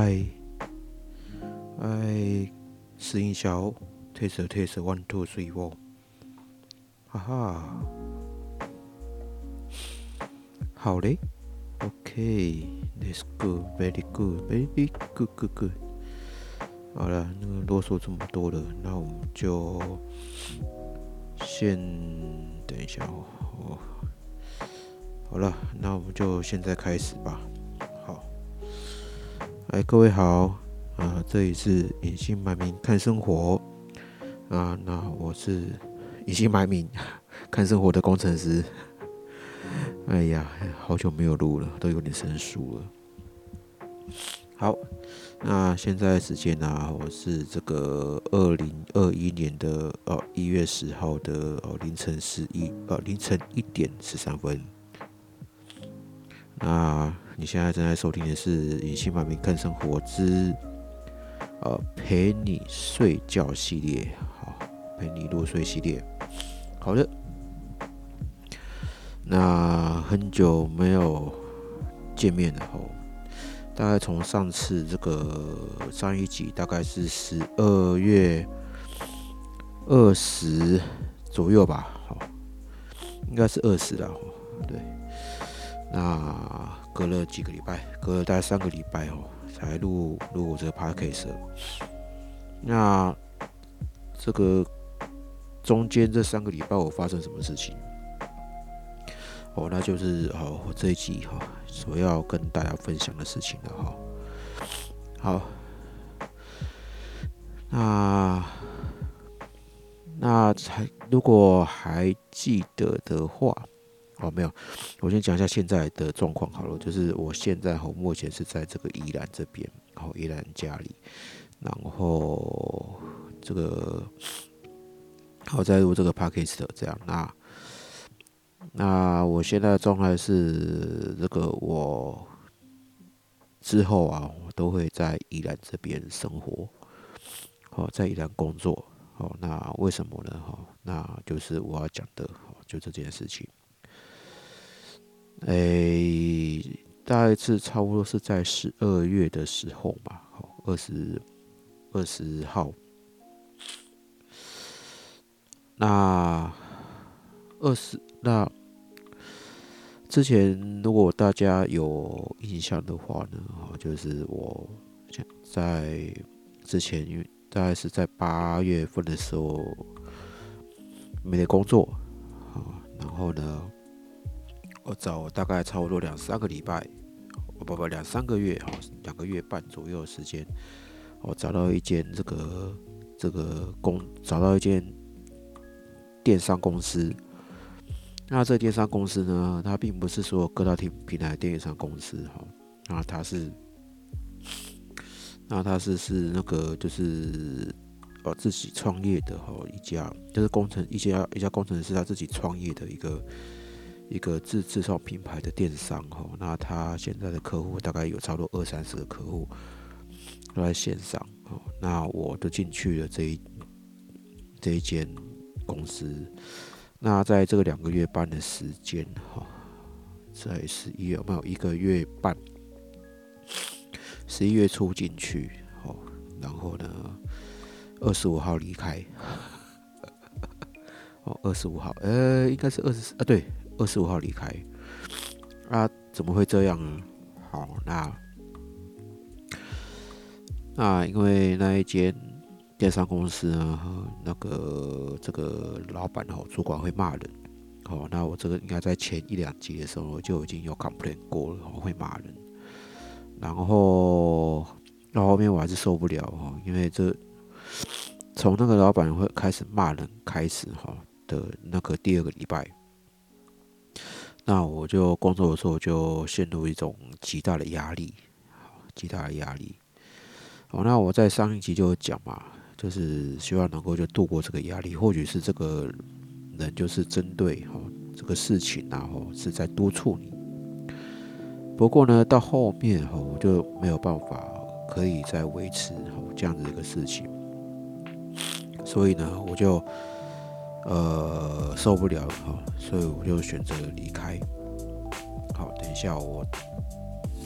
嘿，嗨，哎，试音小，test test one two three four，哈哈，好嘞，OK，that's good，very good，very good good good。好了，那个啰嗦这么多了，那我们就先等一下哦。好了，那我们就现在开始吧。哎，各位好啊，这里是隐姓埋名看生活啊。那我是隐姓埋名 看生活的工程师。哎呀，好久没有录了，都有点生疏了。好，那现在时间呢？我是这个二零二一年的哦一月十号的哦凌晨十一呃凌晨一点十三分。那你现在正在收听的是《隐姓埋名看生活之呃陪你睡觉系列》，好，陪你入睡系列。好的，那很久没有见面了哦，大概从上次这个上一集大概是十二月二十左右吧，好，应该是二十了，对。那隔了几个礼拜，隔了大概三个礼拜哦，才录录我这个 podcast。那这个中间这三个礼拜我发生什么事情？哦，那就是哦，我这一集哈所要跟大家分享的事情了哈。好，那那还如果还记得的话。哦，没有，我先讲一下现在的状况好了。就是我现在哈，目前是在这个宜兰这边，哦，宜兰家里，然后这个，好在录这个 p a c k a g e 的这样。那那我现在的状态是这个，我之后啊，我都会在宜兰这边生活，好，在宜兰工作。好，那为什么呢？哈，那就是我要讲的，好就这件事情。诶，大概是差不多是在十二月的时候吧，好，二十二十号。那二十那之前，如果大家有印象的话呢，哈，就是我在之前，因为大概是在八月份的时候没得工作，啊，然后呢。我找大概差不多两三个礼拜，哦不不两三个月哈，两个月半左右的时间，我找到一间这个这个公找到一间电商公司。那这电商公司呢，它并不是说各大平平台电商公司哈，那它是那它是是那个就是哦自己创业的哈一家，就是工程一家一家工程师他自己创业的一个。一个自自创品牌的电商哈，那他现在的客户大概有差不多二三十个客户都在线上哦，那我都进去了这一这一间公司，那在这个两个月半的时间哈，在十一月没有一个月半，十一月初进去哦，然后呢二十五号离开，哦二十五号呃应该是二十四啊对。二十五号离开，啊，怎么会这样呢？好，那那因为那一间电商公司呢，那个这个老板哦，主管会骂人，哦，那我这个应该在前一两集的时候就已经有 complain 过了，会骂人，然后到后面我还是受不了哈，因为这从那个老板会开始骂人开始哈的那个第二个礼拜。那我就工作的时候就陷入一种极大的压力，好极大的压力。好，那我在上一集就讲嘛，就是希望能够就度过这个压力。或许是这个人就是针对哈这个事情，然后是在督促你。不过呢，到后面哈我就没有办法可以再维持哈这样子一个事情，所以呢，我就。呃，受不了哈，所以我就选择离开。好，等一下我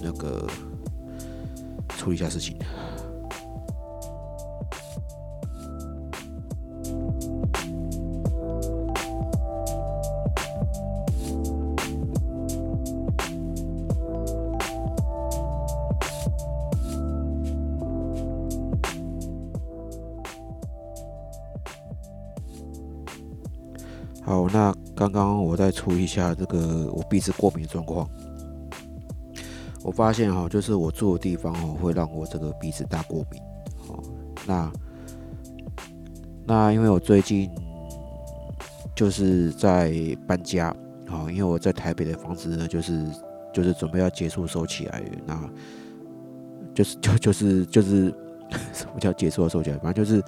那个处理一下事情。好，那刚刚我再处理一下这个我鼻子过敏的状况。我发现哈，就是我住的地方哦，会让我这个鼻子大过敏。哦，那那因为我最近就是在搬家，好，因为我在台北的房子呢，就是就是准备要结束收起来，那就是就就是就是 什么叫结束收起来？反正就是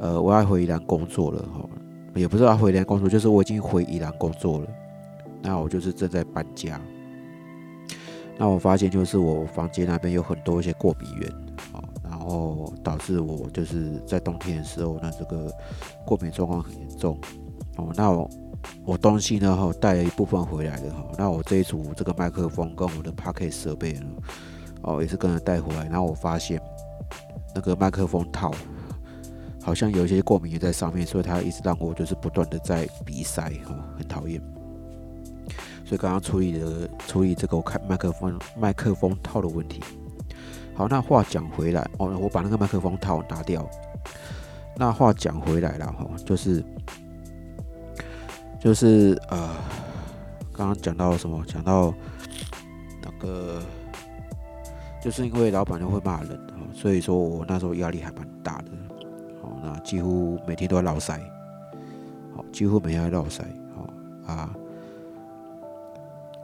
呃，我要回宜兰工作了哈。也不知道回来工作，就是我已经回宜兰工作了。那我就是正在搬家。那我发现就是我房间那边有很多一些过敏源啊，然后导致我就是在冬天的时候，那这个过敏状况很严重哦。那我我东西呢哈带了一部分回来的哈，那我这一组这个麦克风跟我的 p o c k e t 设备呢哦也是跟着带回来，然后我发现那个麦克风套。好像有一些过敏也在上面，所以它一直让我就是不断的在鼻塞，哦，很讨厌。所以刚刚处理的处理这个我看麦克风麦克风套的问题。好，那话讲回来，哦，我把那个麦克风套拿掉。那话讲回来了，哈，就是就是呃，刚刚讲到什么？讲到那个，就是因为老板就会骂人，所以说我那时候压力还蛮大的。啊几乎每天都要绕塞，好，几乎每天要绕塞，好啊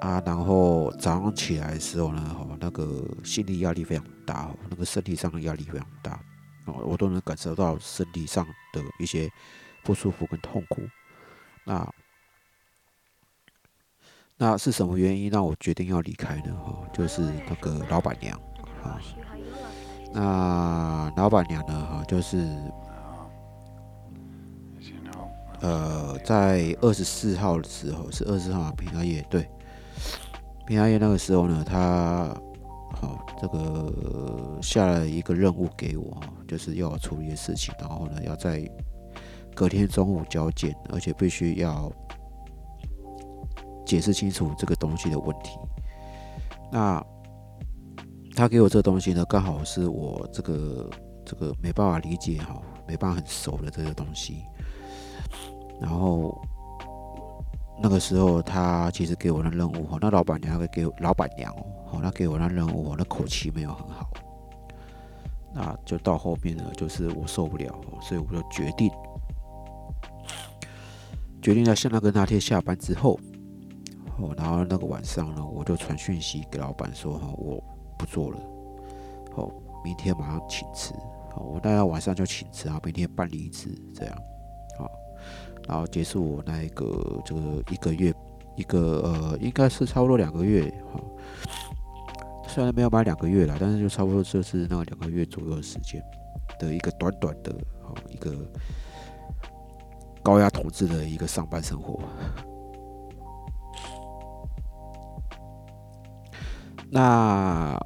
啊，然后早上起来的时候呢，哈，那个心理压力非常大，那个身体上的压力非常大，哦，我都能感受到身体上的一些不舒服跟痛苦。那那是什么原因让我决定要离开呢？哈，就是那个老板娘啊，那老板娘呢，哈，就是。呃，在二十四号的时候是二十四号平安夜，对，平安夜那个时候呢，他好这个下了一个任务给我，就是要处理的事情，然后呢，要在隔天中午交件，而且必须要解释清楚这个东西的问题。那他给我这东西呢，刚好是我这个这个没办法理解哈，没办法很熟的这个东西。然后那个时候，他其实给我的任务哈，那老板娘给老板娘哦，好，那给我的任务，我的口气没有很好，那就到后面呢，就是我受不了，所以我就决定，决定在像那个那天下班之后，哦，然后那个晚上呢，我就传讯息给老板说哈，我不做了，哦，明天马上请辞，好，我大概晚上就请辞啊，明天办离职这样。然后结束我那一个这个一个月一个呃应该是差不多两个月哈，虽然没有满两个月了，但是就差不多就是那两个月左右的时间的一个短短的哈一个高压统治的一个上班生活。那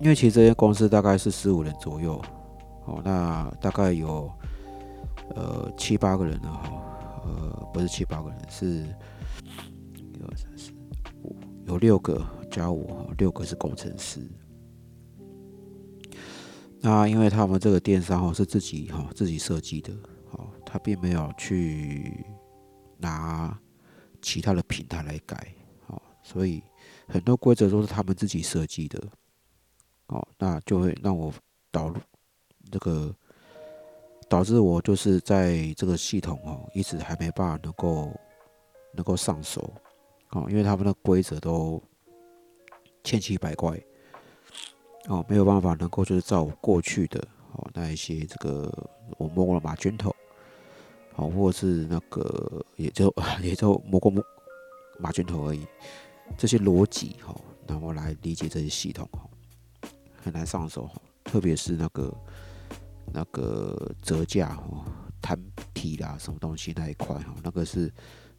因为其实这间公司大概是十五人左右，哦，那大概有。呃，七八个人了哈，呃，不是七八个人，是一二三四五，有六个加我，六个是工程师。那因为他们这个电商哈是自己哈自己设计的，好，他并没有去拿其他的平台来改，好，所以很多规则都是他们自己设计的，哦，那就会让我导入这个。导致我就是在这个系统哦，一直还没办法能够能够上手哦，因为他们的规则都千奇百怪哦，没有办法能够就是照过去的哦那一些这个我摸过了马卷头哦，或是那个也就也就摸过马马卷头而已，这些逻辑哈，然后来理解这些系统哈，很难上手哈，特别是那个。那个折价哦，摊体啦，什么东西那一块哈，那个是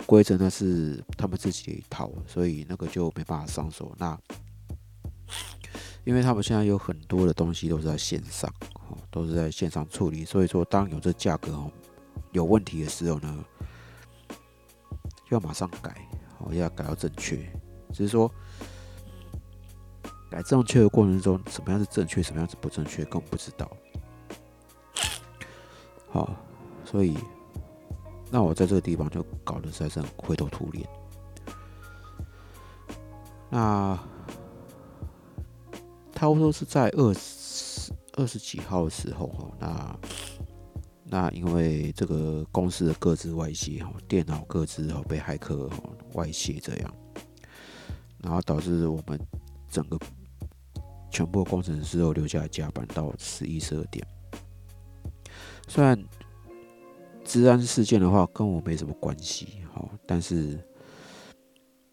规则，那是他们自己的一套，所以那个就没办法上手。那 因为他们现在有很多的东西都是在线上，哦，都是在线上处理，所以说当有这价格哦有问题的时候呢，要马上改，哦，要改到正确。只是说改正确的过程中，什么样是正确，什么样是不正确，根本不知道。好，所以那我在这个地方就搞得实在是很灰头土脸。那差不多是在二十二十几号的时候哈，那那因为这个公司的各自外泄哈，电脑各自哈被骇客外泄这样，然后导致我们整个全部工程师都留下来加班到十一十二点。虽然治安事件的话跟我没什么关系哈，但是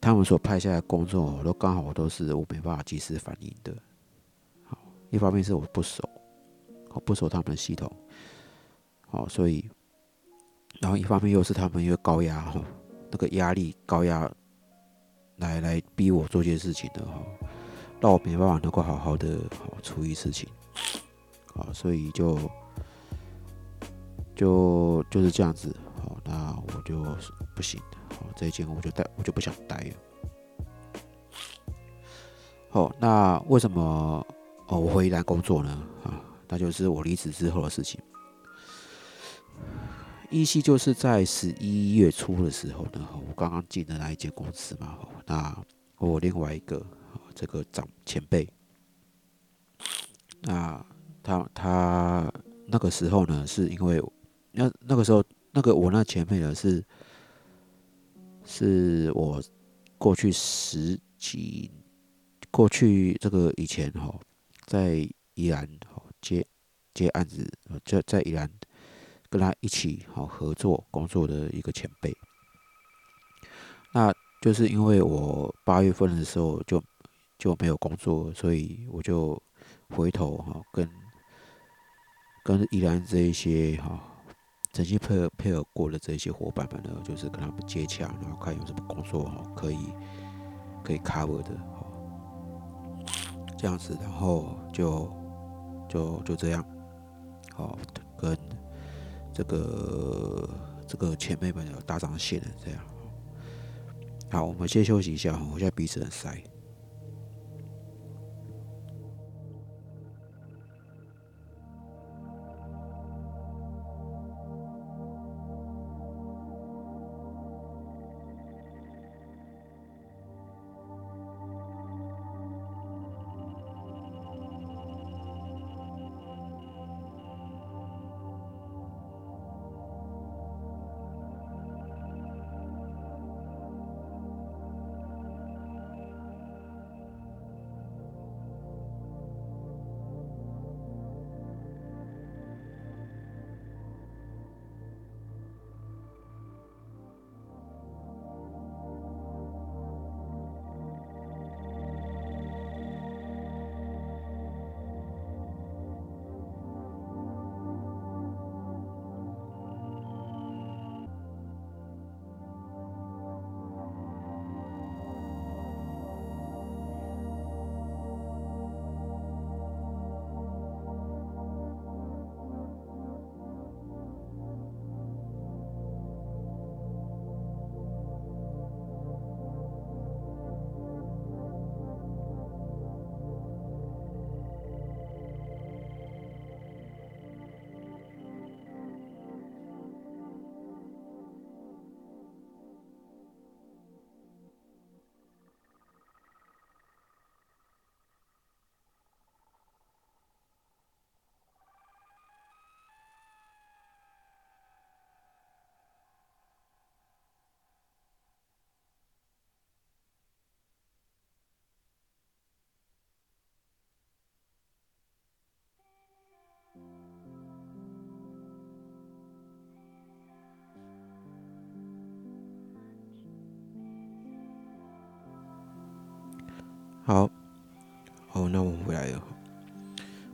他们所派下来工作都刚好都是我没办法及时反应的。好一方面是我不熟，我不熟他们的系统，好，所以，然后一方面又是他们因为高压哈，那个压力高压来来逼我做这些事情的哈，让我没办法能够好好的好处理事情，好，所以就就就是这样子，好，那我就不行的，好，这一间我就待我就不想待了，好，那为什么？哦，我回来工作呢，啊，那就是我离职之后的事情。依稀就是在十一月初的时候呢，我刚刚进的那一间公司嘛，那我另外一个这个长前辈，那他他那个时候呢，是因为那那个时候那个我那前辈呢是是我过去十几过去这个以前哈。在宜兰哦接接案子，在在宜兰跟他一起好合作工作的一个前辈，那就是因为我八月份的时候就就没有工作，所以我就回头哈跟跟宜兰这一些哈曾经配合配合过的这些伙伴们呢，就是跟他们接洽，然后看有什么工作哈可以可以 cover 的。这样子，然后就就就这样，好，跟这个这个前辈们有搭上线了，这样。好，我们先休息一下，我现在鼻子很塞。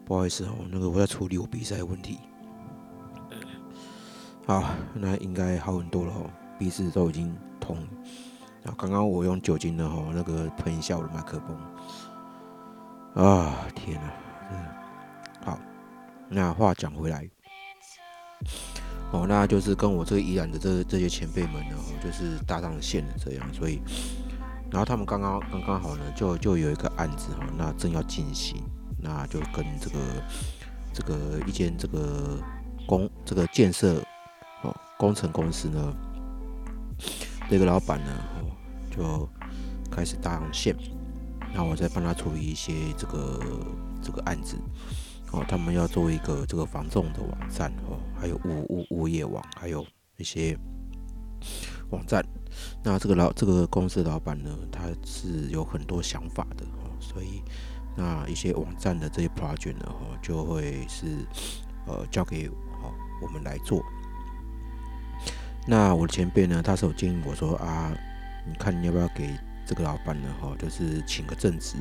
不好意思哦，那个我在处理我比赛问题。好，那应该好很多了哦，鼻子都已经通。然后刚刚我用酒精的哈，那个喷一下我的麦克风。啊，天哪！好，那话讲回来，哦，那就是跟我这个宜兰的这这些前辈们呢，就是搭上线了这样，所以，然后他们刚刚刚刚好呢，就就有一个案子哈，那正要进行，那就跟这个这个一间这个工这个建设哦工程公司呢，这个老板呢，哦就开始搭上线。那我再帮他处理一些这个这个案子，哦，他们要做一个这个防重的网站哦，还有物物物业网，还有一些网站。那这个老这个公司老板呢，他是有很多想法的哦，所以那一些网站的这些 project 呢，哦，就会是呃交给哦我们来做。那我的前辈呢，他是有建议我说啊，你看你要不要给。这个老板呢，哈，就是请个正职，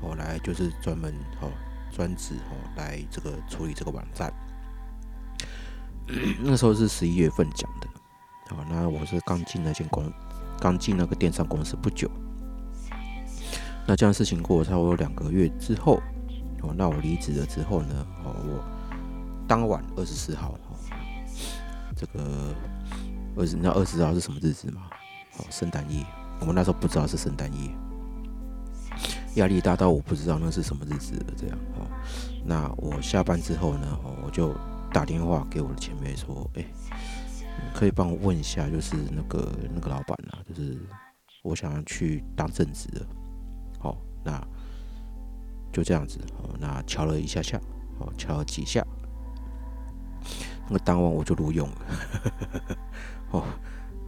哦，来就是专门哦专职哦来这个处理这个网站。那时候是十一月份讲的，好，那我是刚进那间公，刚进那个电商公司不久。那这样事情过了差不多两个月之后，哦，那我离职了之后呢，哦，我当晚二十四号，哦，这个二十，你知道二十号是什么日子吗？哦，圣诞夜。我们那时候不知道是圣诞夜，压力大到我不知道那是什么日子了。这样哦，那我下班之后呢，哦，我就打电话给我的前辈说：“哎，可以帮我问一下，就是那个那个老板啊，就是我想要去当正职的。”那就这样子哦，那敲了一下下，哦，敲了几下，那当晚我就录用了。哦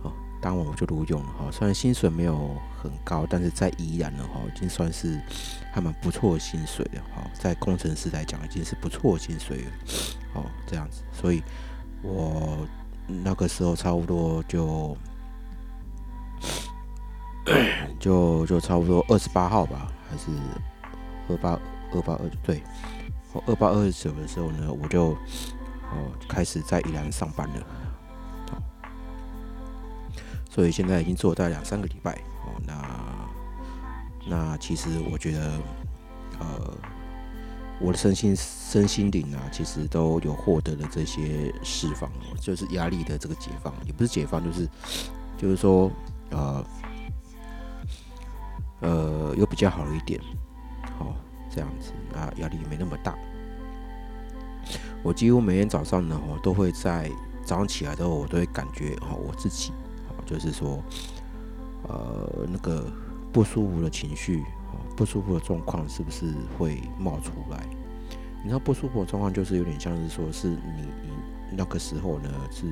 哦。当晚我就录用了哈，虽然薪水没有很高，但是在宜兰的话，已经算是还蛮不错的薪水了哈。在工程师来讲，已经是不错的薪水了哦。这样子，所以我那个时候差不多就 就就差不多二十八号吧，还是二八二八二对，二八二十九的时候呢，我就哦开始在宜兰上班了。所以现在已经做了大两三个礼拜。哦，那那其实我觉得，呃，我的身心身心灵啊，其实都有获得了这些释放，就是压力的这个解放，也不是解放，就是就是说，呃呃，又比较好一点，好这样子，那压力没那么大。我几乎每天早上呢，我都会在早上起来之后，我都会感觉哦，我自己哦。就是说，呃，那个不舒服的情绪，不舒服的状况是不是会冒出来？你知道不舒服的状况就是有点像是说，是你那个时候呢是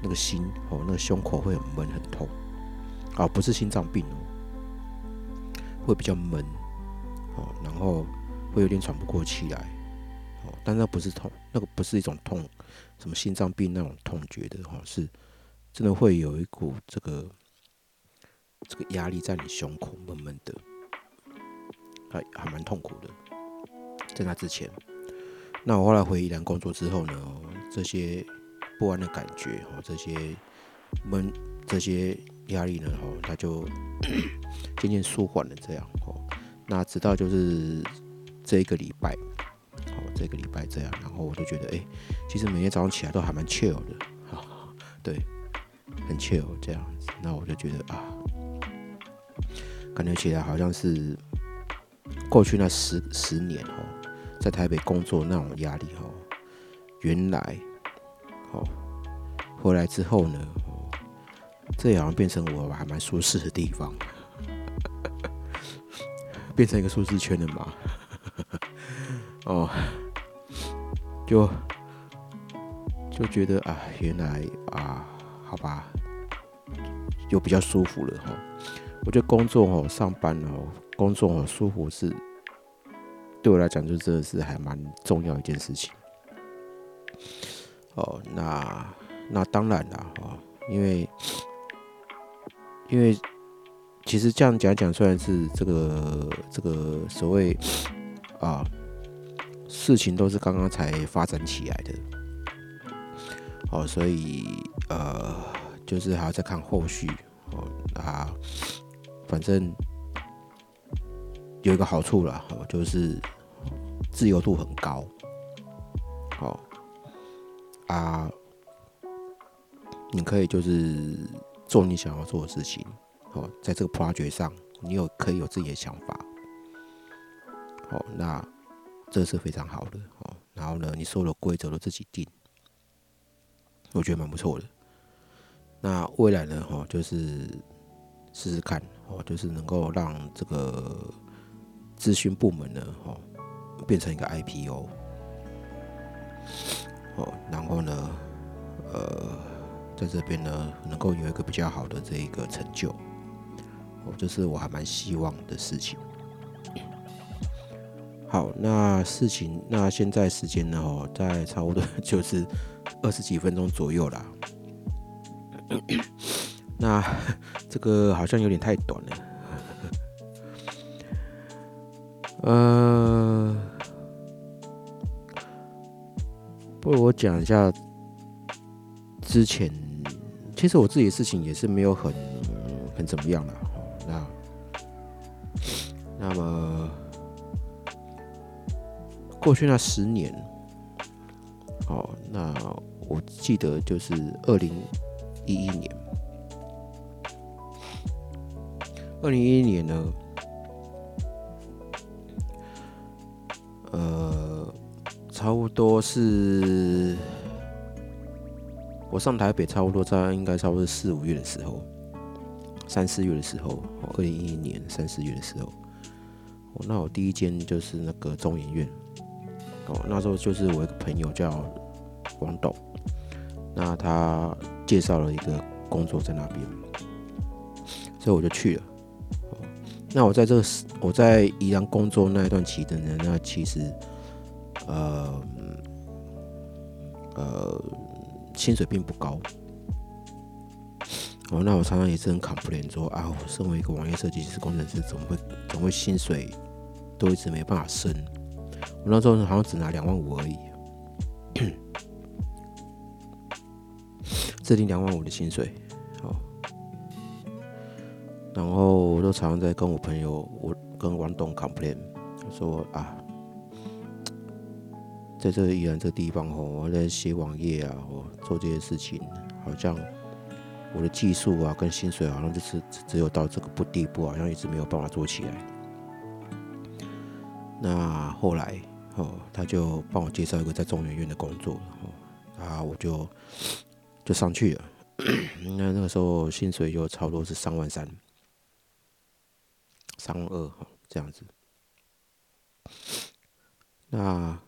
那个心哦，那个胸口会很闷很痛啊，不是心脏病哦，会比较闷哦，然后会有点喘不过气来哦，但那不是痛，那个不是一种痛，什么心脏病那种痛觉的哈，是。真的会有一股这个这个压力在你胸口闷闷的，还还蛮痛苦的。在那之前，那我后来回宜兰工作之后呢，这些不安的感觉哦，这些闷这些压力呢，哦，他就 渐渐舒缓了。这样哦，那直到就是这一个礼拜，哦，这个礼拜这样，然后我就觉得，哎，其实每天早上起来都还蛮 chill 的，啊，对。很 chill 这样子，那我就觉得啊，感觉起来好像是过去那十十年哦，在台北工作那种压力哦，原来哦回来之后呢，这好像变成我还蛮舒适的地方，变成一个舒适圈了嘛，哦，就就觉得啊，原来啊。好吧，就比较舒服了哈。我觉得工作哦，上班哦，工作哦，舒服是对我来讲就真的是还蛮重要一件事情。哦，那那当然了哈，因为因为其实这样讲讲，虽然是这个这个所谓啊事情都是刚刚才发展起来的。哦，所以呃，就是还要再看后续哦啊，反正有一个好处啦，哦，就是自由度很高，好啊，你可以就是做你想要做的事情，哦，在这个 project 上，你有可以有自己的想法，好，那这是非常好的，哦，然后呢，你所有的规则都自己定，我觉得蛮不错的。那未来呢，哈，就是试试看，哦，就是能够让这个咨询部门呢，哦，变成一个 IPO，哦，然后呢，呃，在这边呢，能够有一个比较好的这一个成就，哦，这是我还蛮希望的事情。好，那事情，那现在时间呢，哦，在差不多 就是二十几分钟左右啦。那 这个好像有点太短了，呃，不如我讲一下之前，其实我自己的事情也是没有很很怎么样了。那那么过去那十年，哦，那我记得就是二零。一一年，二零一一年呢，呃，差不多是我上台北，差不多在应该差不多四五月的时候，三四月的时候，二零一一年三四月的时候，哦，那我第一间就是那个中研院，哦，那时候就是我一个朋友叫王董。那他介绍了一个工作在那边，所以我就去了。那我在这个我在宜兰工作那一段期间呢，那其实呃呃薪水并不高。哦，那我常常也是很 complain 说啊，我身为一个网页设计师、工程师，怎么会怎么会薪水都一直没办法升？我那时候好像只拿两万五而已。制定两万五的薪水，好，然后我都常常在跟我朋友，我跟王董 complain，说啊，在这宜兰这个地方哦，我在写网页啊，我做这些事情，好像我的技术啊跟薪水好像就是只有到这个不地步，好像一直没有办法做起来。那后来哦，他就帮我介绍一个在中研院的工作，哦，啊，我就。就上去了，那那个时候薪水就差不多是三万三、三万二哈这样子。那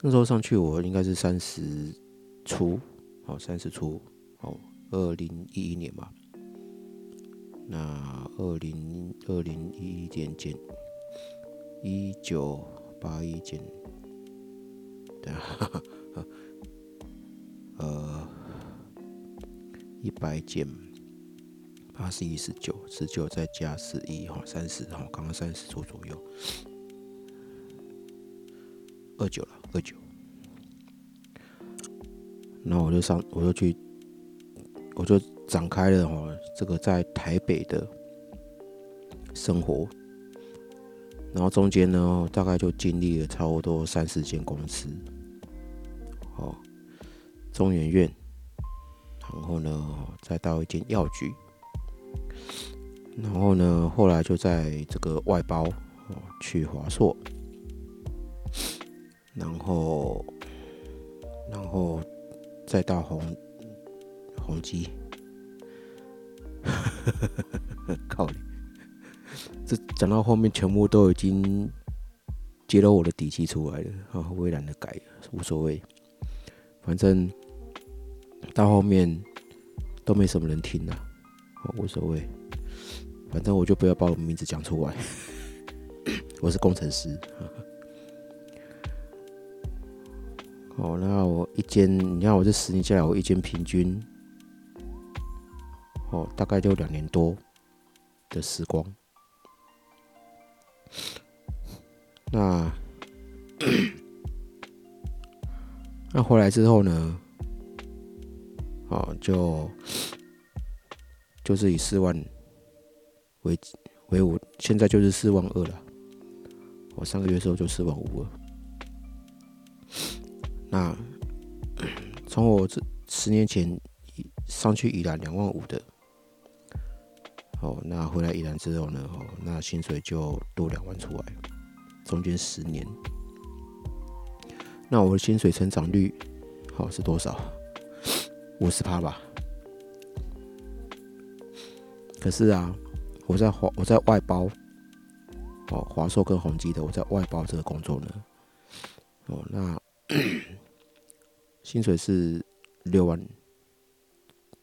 那时候上去我应该是三十出，好三十出，好二零一一年吧。那二零二零一一年减一九八一减，对啊。呃，一百减八十一十九，十九再加十一哈，三十哈，刚刚三十出左右，二九了，二九。那我就上，我就去，我就展开了哈，这个在台北的生活，然后中间呢，大概就经历了差不多三四间公司，哦。中研院，然后呢，再到一间药局，然后呢，后来就在这个外包哦，去华硕，然后，然后再到宏宏基，靠你！这讲到后面全部都已经揭露我的底气出来了啊！我也懒得改，无所谓，反正。到后面都没什么人听了，无所谓，反正我就不要把我名字讲出来。我是工程师。哦，那我一间，你看我这十年下来，我一间平均，哦，大概就两年多的时光。那那回来之后呢？哦，就就是以四万为为五，现在就是四万二了。我上个月时候就四万五了。那 从我这十年前上去宜兰两万五的，哦，那回来宜兰之后呢，哦，那薪水就多两万出来，中间十年，那我的薪水成长率，好是多少？五十趴吧。可是啊，我在华我在外包，哦，华硕跟宏基的，我在外包这个工作呢，哦，那 薪水是六万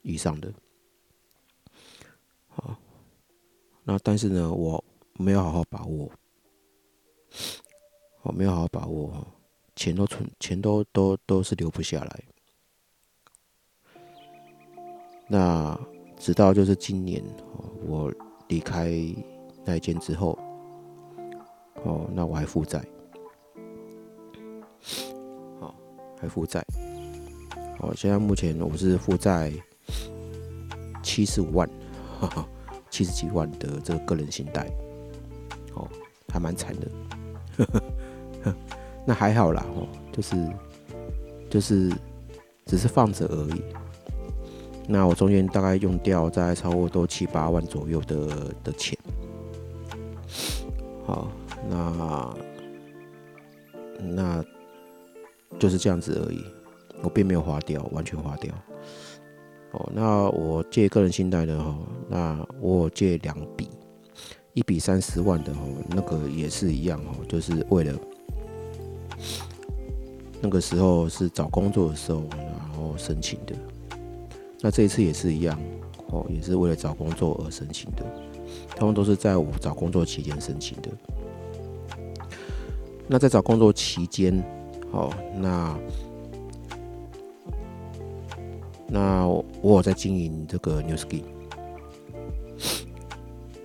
以上的，好，那但是呢，我没有好好把握，我没有好好把握，哈。钱都存，钱都都都是留不下来，那。直到就是今年，我离开那一间之后，哦，那我还负债，负债，哦，现在目前我是负债七十五万，哈哈，七十几万的这个个人信贷，哦，还蛮惨的，那还好啦，哦，就是就是只是放着而已。那我中间大概用掉在超过都七八万左右的的钱，好，那那就是这样子而已，我并没有花掉，完全花掉。哦，那我借个人信贷的哈，那我借两笔，一笔三十万的哦，那个也是一样哦，就是为了那个时候是找工作的时候，然后申请的。那这一次也是一样，哦，也是为了找工作而申请的，他们都是在我找工作期间申请的。那在找工作期间，好，那那我有在经营这个 Newski，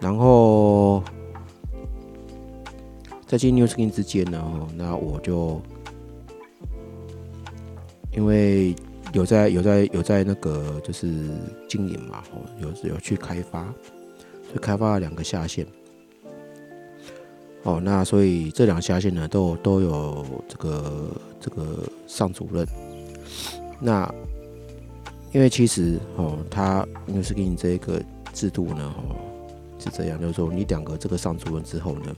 然后在经营 Newski 之间呢，那我就因为。有在有在有在那个就是经营嘛，哦，有有去开发，所以开发了两个下线，哦，那所以这两下线呢，都都有这个这个上主任。那因为其实哦，他因为是给你这一个制度呢，哦，是这样，就是说你两个这个上主任之后呢，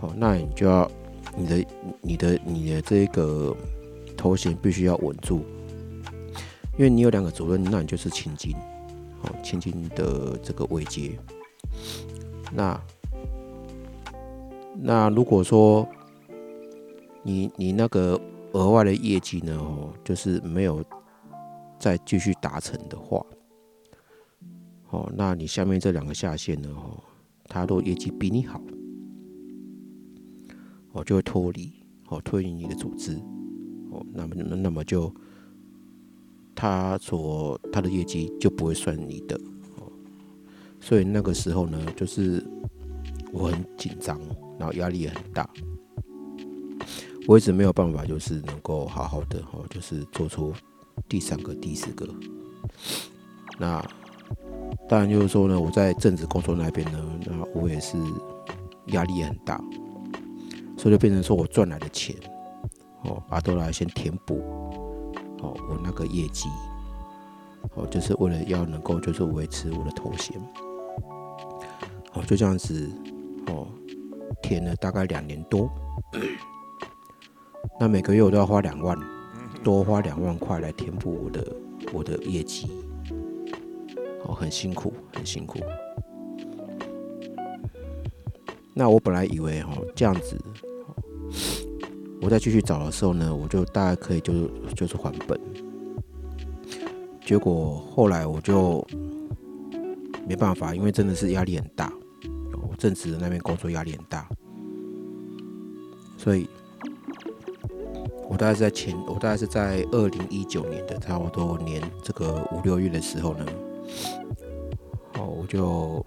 好，那你就要你的你的你的这个头衔必须要稳住。因为你有两个主任，那你就是千金，好，千金的这个位阶。那那如果说你你那个额外的业绩呢，哦，就是没有再继续达成的话，哦，那你下面这两个下线呢，哦，他都业绩比你好，哦，就会脱离，哦，脱离你的组织，哦，那么那么就。他所他的业绩就不会算你的，哦，所以那个时候呢，就是我很紧张，然后压力也很大，我一直没有办法，就是能够好好的，哦，就是做出第三个、第四个。那当然就是说呢，我在政治工作那边呢，那我也是压力也很大，所以就变成说我赚来的钱，哦，把都来先填补。哦，我那个业绩，哦，就是为了要能够就是维持我的头衔，哦，就这样子，哦，填了大概两年多，那每个月我都要花两万，多花两万块来填补我的我的业绩，哦，很辛苦，很辛苦。那我本来以为哦这样子。我再继续找的时候呢，我就大概可以就是就是还本。结果后来我就没办法，因为真的是压力很大，正职的那边工作压力很大，所以我大概是在前，我大概是在二零一九年的差不多年这个五六月的时候呢，哦，我就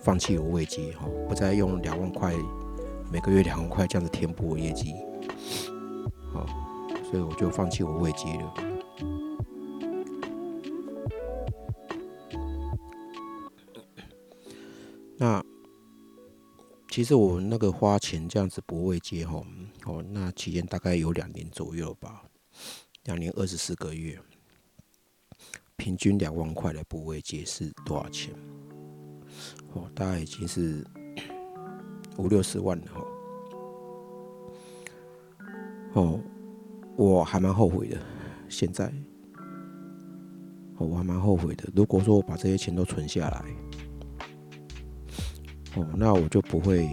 放弃我位阶，哈，不再用两万块每个月两万块这样子填补我业绩。好，所以我就放弃我未接了。其实我那个花钱这样子不会接吼，哦，那期间大概有两年左右吧，两年二十四个月，平均两万块的不会接是多少钱？哦，大概已经是五六十万了。哦，我还蛮后悔的，现在，哦，我还蛮后悔的。如果说我把这些钱都存下来，哦，那我就不会，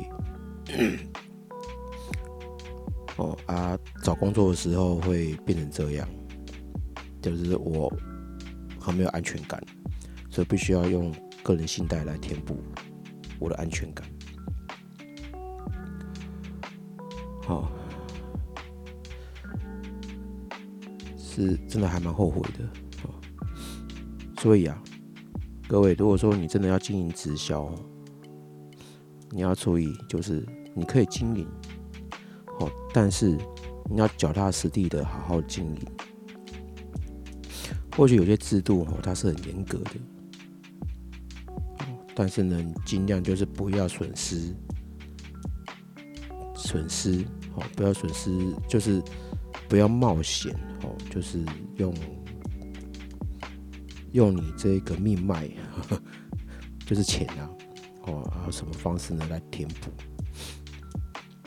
哦啊，找工作的时候会变成这样，就是我很没有安全感，所以必须要用个人信贷来填补我的安全感。好。是真的还蛮后悔的啊，所以啊，各位，如果说你真的要经营直销，你要注意，就是你可以经营，哦，但是你要脚踏实地的好好经营。或许有些制度哦，它是很严格的，但是呢，尽量就是不要损失，损失，哦，不要损失，就是不要冒险。哦，就是用用你这个命脉，就是钱啊，哦，还有什么方式呢来填补？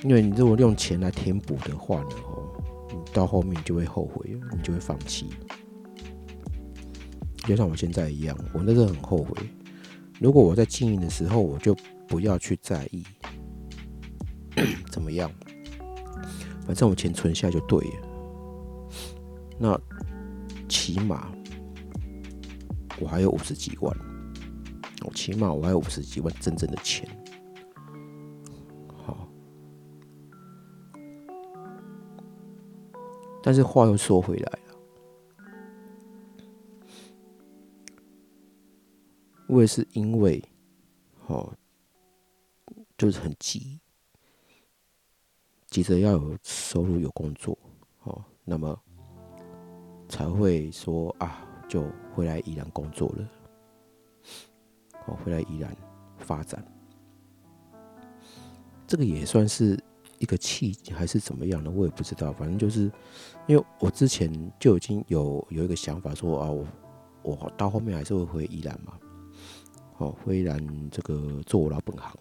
因为你如果用钱来填补的话呢，哦，你到后面就会后悔，你就会放弃。就像我现在一样，我那时候很后悔。如果我在经营的时候，我就不要去在意 怎么样，反正我钱存下就对了。那起码我还有五十几万，我起码我还有五十几万真正的钱。好，但是话又说回来了，我也是因为，哦，就是很急，急着要有收入、有工作，哦，那么。才会说啊，就回来宜兰工作了，哦，回来宜兰发展，这个也算是一个契机，还是怎么样的，我也不知道。反正就是因为我之前就已经有有一个想法，说啊，我我到后面还是会回宜兰嘛，哦，回宜兰这个做我老本行，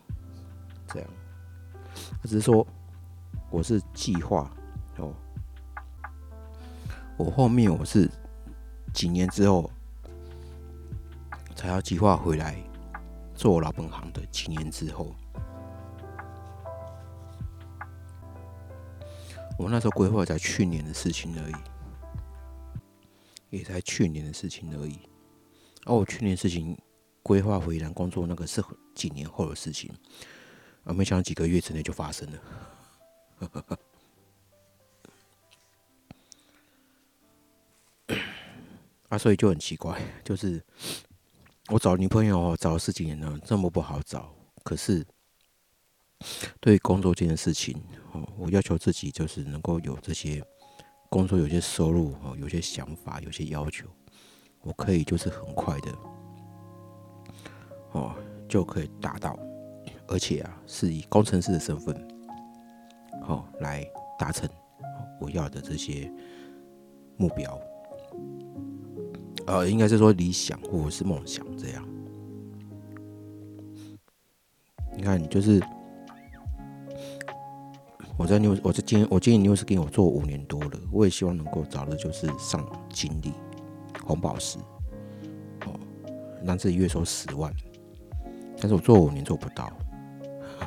这样，只是说我是计划哦。我后面我是几年之后才要计划回来做老本行的。几年之后，我那时候规划在去年的事情而已，也才去年的事情而已。而我去年事情规划回南工作，那个是几年后的事情，啊，没想到几个月之内就发生了。啊，所以就很奇怪，就是我找女朋友找了十几年了，这么不好找。可是对工作这件事情，哦，我要求自己就是能够有这些工作，有些收入，哦，有些想法，有些要求，我可以就是很快的，哦，就可以达到，而且啊，是以工程师的身份，哦，来达成我要的这些目标。呃，应该是说理想或者是梦想这样。你看，就是我在 New，我在经我经营 news 给我做五年多了，我也希望能够早日就是上经理红宝石，哦，让自己月收十万。但是我做五年做不到，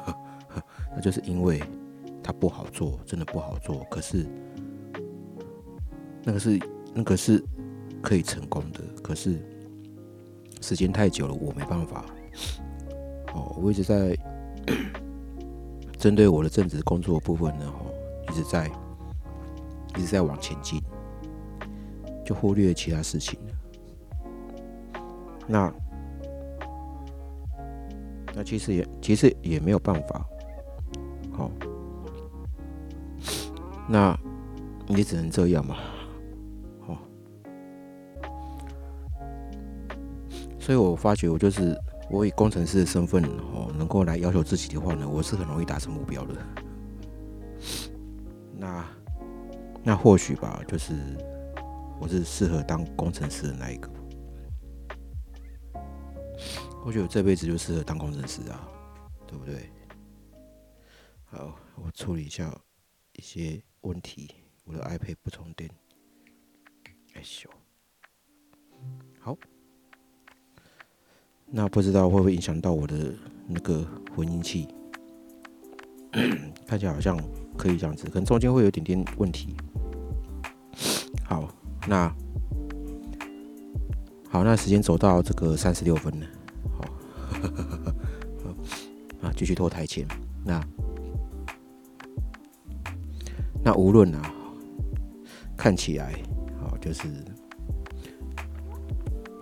那就是因为它不好做，真的不好做。可是那个是那个是。可以成功的，可是时间太久了，我没办法。哦，我一直在针对我的正职工作部分呢，哦，一直在一直在往前进，就忽略其他事情。那那其实也其实也没有办法。好，那也只能这样嘛。所以我发觉，我就是我以工程师的身份哦，能够来要求自己的话呢，我是很容易达成目标的。那那或许吧，就是我是适合当工程师的那一个。或许我这辈子就适合当工程师啊，对不对？好，我处理一下一些问题。我的 iPad 不充电，哎咻。那不知道会不会影响到我的那个混音器？看起来好像可以这样子，可能中间会有点点问题。好，那好，那时间走到这个三十六分了。啊，继续拖台前。那那无论啊，看起来好，就是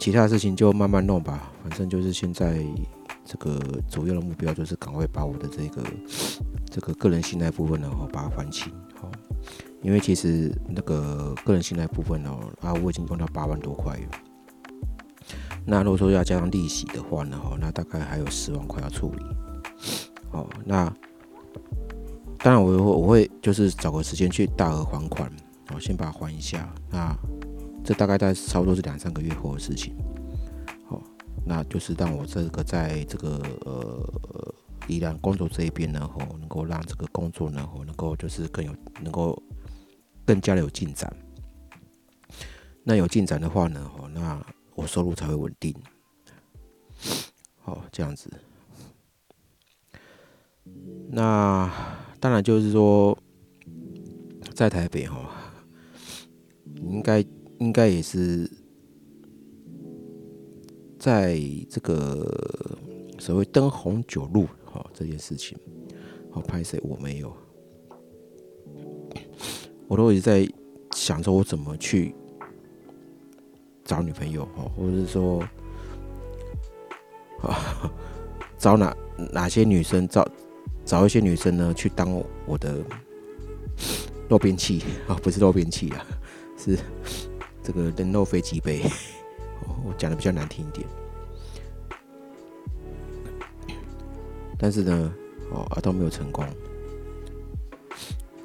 其他的事情就慢慢弄吧。反正就是现在这个主要的目标就是赶快把我的这个这个个人信贷部分呢，哦，把它还清。好，因为其实那个个人信贷部分哦，啊，我已经用到八万多块了。那如果说要加上利息的话呢，哦，那大概还有十万块要处理。哦，那当然我我会就是找个时间去大额还款，我，先把它还一下。那这大概在差不多是两三个月后的事情。好，那就是让我这个在这个呃依然工作这一边呢，哦，能够让这个工作呢，哦，能够就是更有能够更加的有进展。那有进展的话呢，哦，那。我收入才会稳定，好这样子。那当然就是说，在台北哈，应该应该也是在这个所谓灯红酒绿哈这件事情，好拍谁我没有，我都一直在想着我怎么去。找女朋友哦，或者是说，找哪哪些女生找找一些女生呢，去当我的肉便器啊，不是肉便器啊，是这个人肉飞机杯。我讲的比较难听一点，但是呢，哦，啊都没有成功。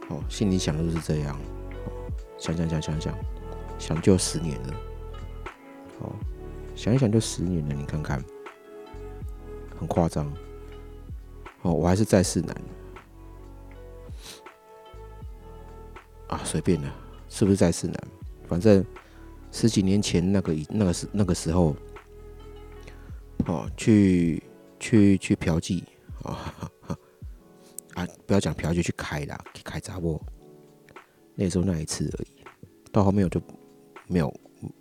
哦，心里想的都是这样，想想想想想想就十年了。哦，想一想就十年了，你看看，很夸张。哦，我还是在世男啊，随便了，是不是在世男？反正十几年前那个那个时那个时候，哦，去去去嫖妓啊 啊，不要讲嫖妓，去开啦，开杂货。那时候那一次而已，到后面我就没有。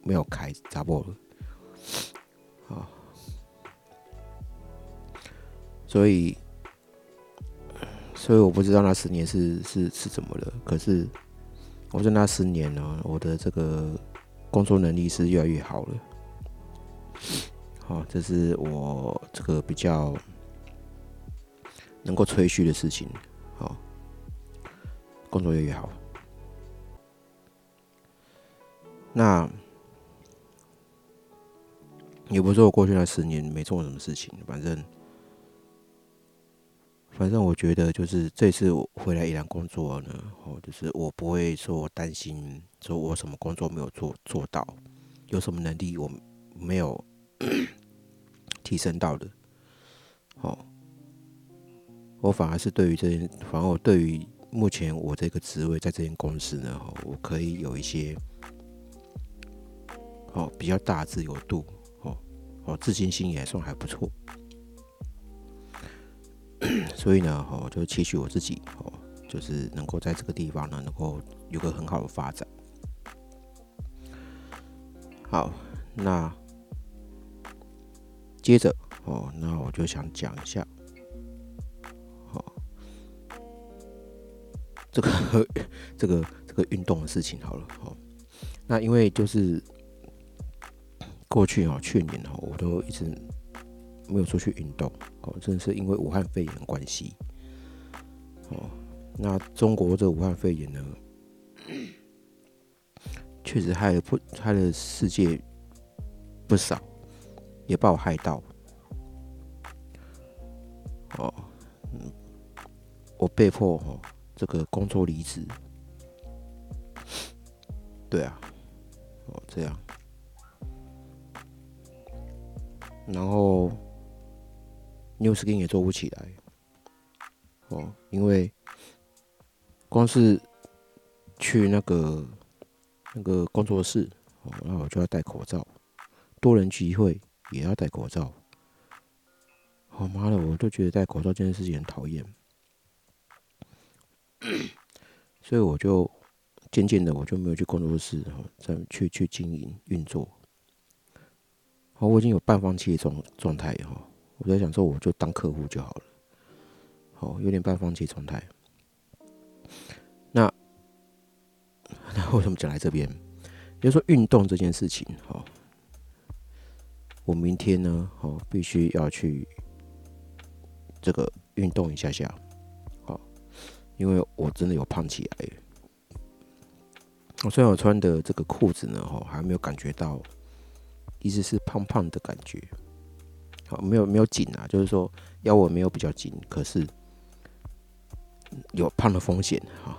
没有开砸破了，啊，所以，所以我不知道那十年是是是怎么了。可是，我在那十年呢，我的这个工作能力是越来越好了。好，这是我这个比较能够吹嘘的事情。好，工作越来越好。那。也不是我过去那十年没做什么事情，反正，反正我觉得就是这次回来依然工作呢，哦，就是我不会说担心说我什么工作没有做做到，有什么能力我没有 提升到的，哦，我反而是对于这件，反而我对于目前我这个职位在这间公司呢，我可以有一些哦比较大自由度。哦哦，自信心也算还不错，所以呢，哦，就期许我自己，哦，就是能够在这个地方呢，能够有个很好的发展。好，那接着，哦，那我就想讲一下，哦，这个 这个这个运动的事情好了，哦，那因为就是。过去哦，去年哦，我都一直没有出去运动哦，真的是因为武汉肺炎关系哦。那中国这武汉肺炎呢，确实害了不害了世界不少，也把我害到哦，嗯，我被迫哦，这个工作离职。对啊，哦这样，然后 New Skin 也做不起来，哦，因为光是去那个那个工作室，哦，那我就要戴口罩，多人聚会也要戴口罩。好妈的，我都觉得戴口罩这件事情很讨厌，所以我就。渐渐的，我就没有去工作室哈，再去去经营运作。好，我已经有半放弃的状状态哈。我在想说，我就当客户就好了。好，有点半放弃状态。那 那为什么讲来这边？就说运动这件事情哈，我明天呢，哦，必须要去这个运动一下下。好，因为我真的有胖起来。我虽然我穿的这个裤子呢，哈，还没有感觉到，一直是胖胖的感觉，好，没有没有紧啊，就是说腰围没有比较紧，可是有胖的风险哈。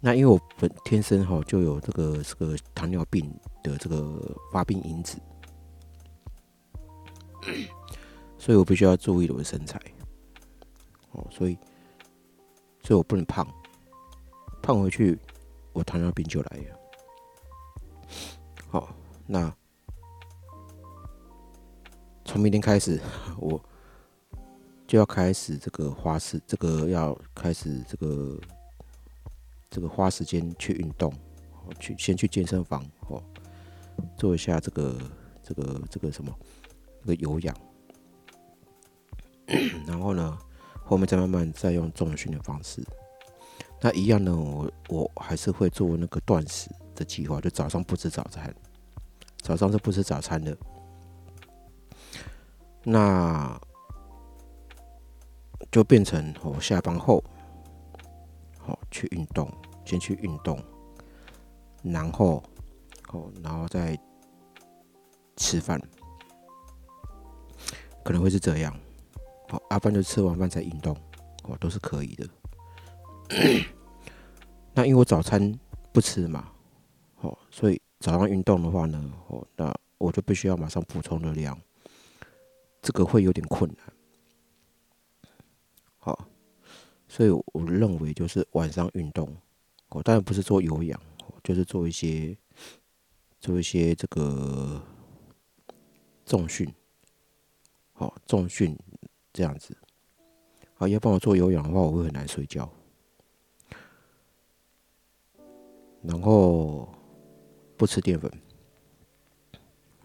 那因为我本天生哈就有这个这个糖尿病的这个发病因子，所以我必须要注意我的身材，哦，所以所以我不能胖，胖回去。我糖尿病就来了。好，那从明天开始，我就要开始这个花时，这个要开始这个这个花时间去运动，去先去健身房哦，做一下这个这个这个什么这个有氧，然后呢，后面再慢慢再用重训的方式。那一样呢，我我还是会做那个断食的计划，就早上不吃早餐，早上是不吃早餐的。那就变成我下班后，好去运动，先去运动，然后哦，然后再吃饭，可能会是这样。好，阿班就吃完饭再运动，哦，都是可以的。那因为我早餐不吃嘛，哦，所以早上运动的话呢，哦，那我就必须要马上补充热量，这个会有点困难。好，所以我认为就是晚上运动，我当然不是做有氧，就是做一些做一些这个重训，好，重训这样子。好，要帮我做有氧的话，我会很难睡觉。然后不吃淀粉，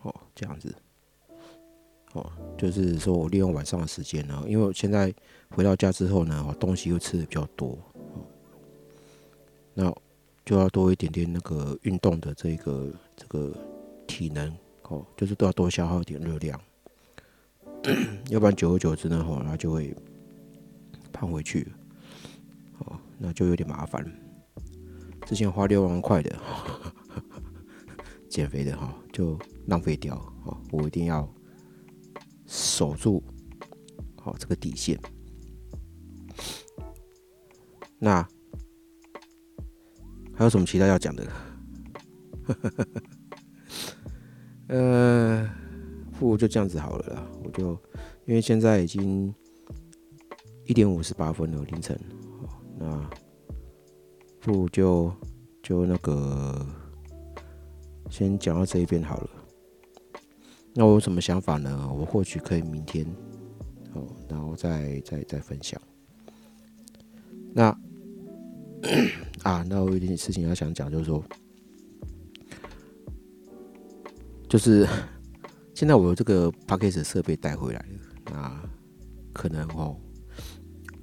哦，这样子，哦，就是说我利用晚上的时间呢，因为我现在回到家之后呢，我东西又吃的比较多，哦，那就要多一点点那个运动的这个这个体能，哦，就是都要多消耗一点热量，要不然久而久之呢，哦，它就会胖回去，哦，那就有点麻烦。之前花六万块的 减肥的哈，就浪费掉哦。我一定要守住好这个底线。那还有什么其他要讲的？呃，不如就这样子好了啦。我就因为现在已经一点五十八分了，凌晨。那。不就就那个先讲到这一边好了。那我有什么想法呢？我或许可以明天哦，然后再再再分享。那啊，那我有一件事情要想讲，就是说，就是 现在我有这个 p a c k a g e 设备带回来了，那可能哦。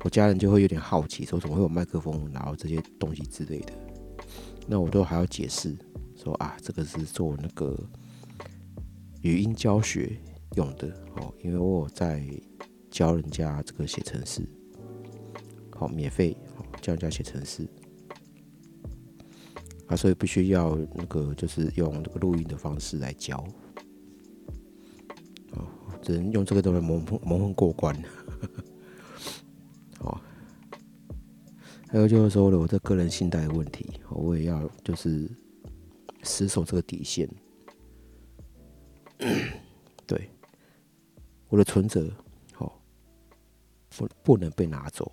我家人就会有点好奇，说怎么会有麦克风，然后这些东西之类的。那我都还要解释，说啊，这个是做那个语音教学用的哦，因为我在教人家这个写程式，好，免费，好，教人家写程式啊，所以必须要那个就是用这个录音的方式来教，哦，只能用这个东西蒙混蒙混过关。哦，还有就是说了，我这个人信贷的问题，我也要就是死守这个底线。对，我的存折，哦，不不能被拿走，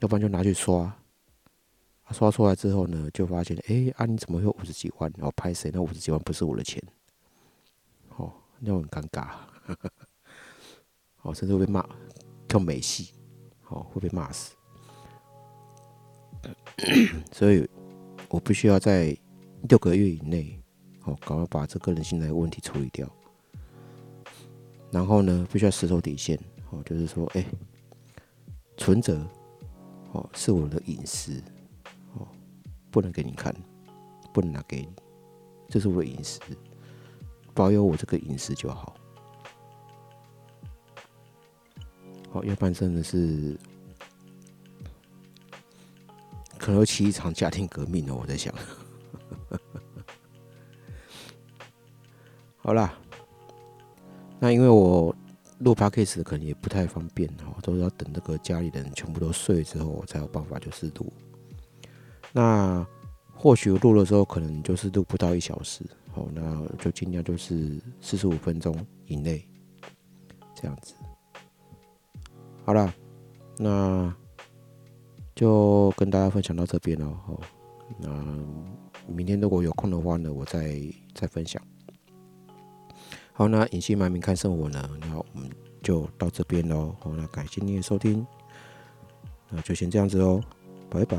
要不然就拿去刷。刷出来之后呢，就发现，哎，啊，你怎么会有五十几万？然后拍谁？那五十几万不是我的钱，哦，那我很尴尬，哦，甚至会被骂，跳美戏，哦，会被骂死。所以，我必须要在六个月以内，哦，赶快把这个人性的问题处理掉。然后呢，必须要死守底线，哦，就是说，哎，存折，哦，是我的隐私。哦不能给你看，不能拿给你，这是我的隐私，保有我这个隐私就好。好，要不然真的是可能会起一场家庭革命哦。我在想，好啦，那因为我录 podcast 可能也不太方便哦，都是要等那个家里人全部都睡之后，我才有办法就是录。那或许录的时候可能就是录不到一小时，好，那就尽量就是四十五分钟以内这样子。好了，那就跟大家分享到这边了，哈，那明天如果有空的话呢，我再再分享。好，那隐姓埋名看生活呢，那我们就到这边喽。好，那感谢您的收听，那就先这样子喽，拜拜。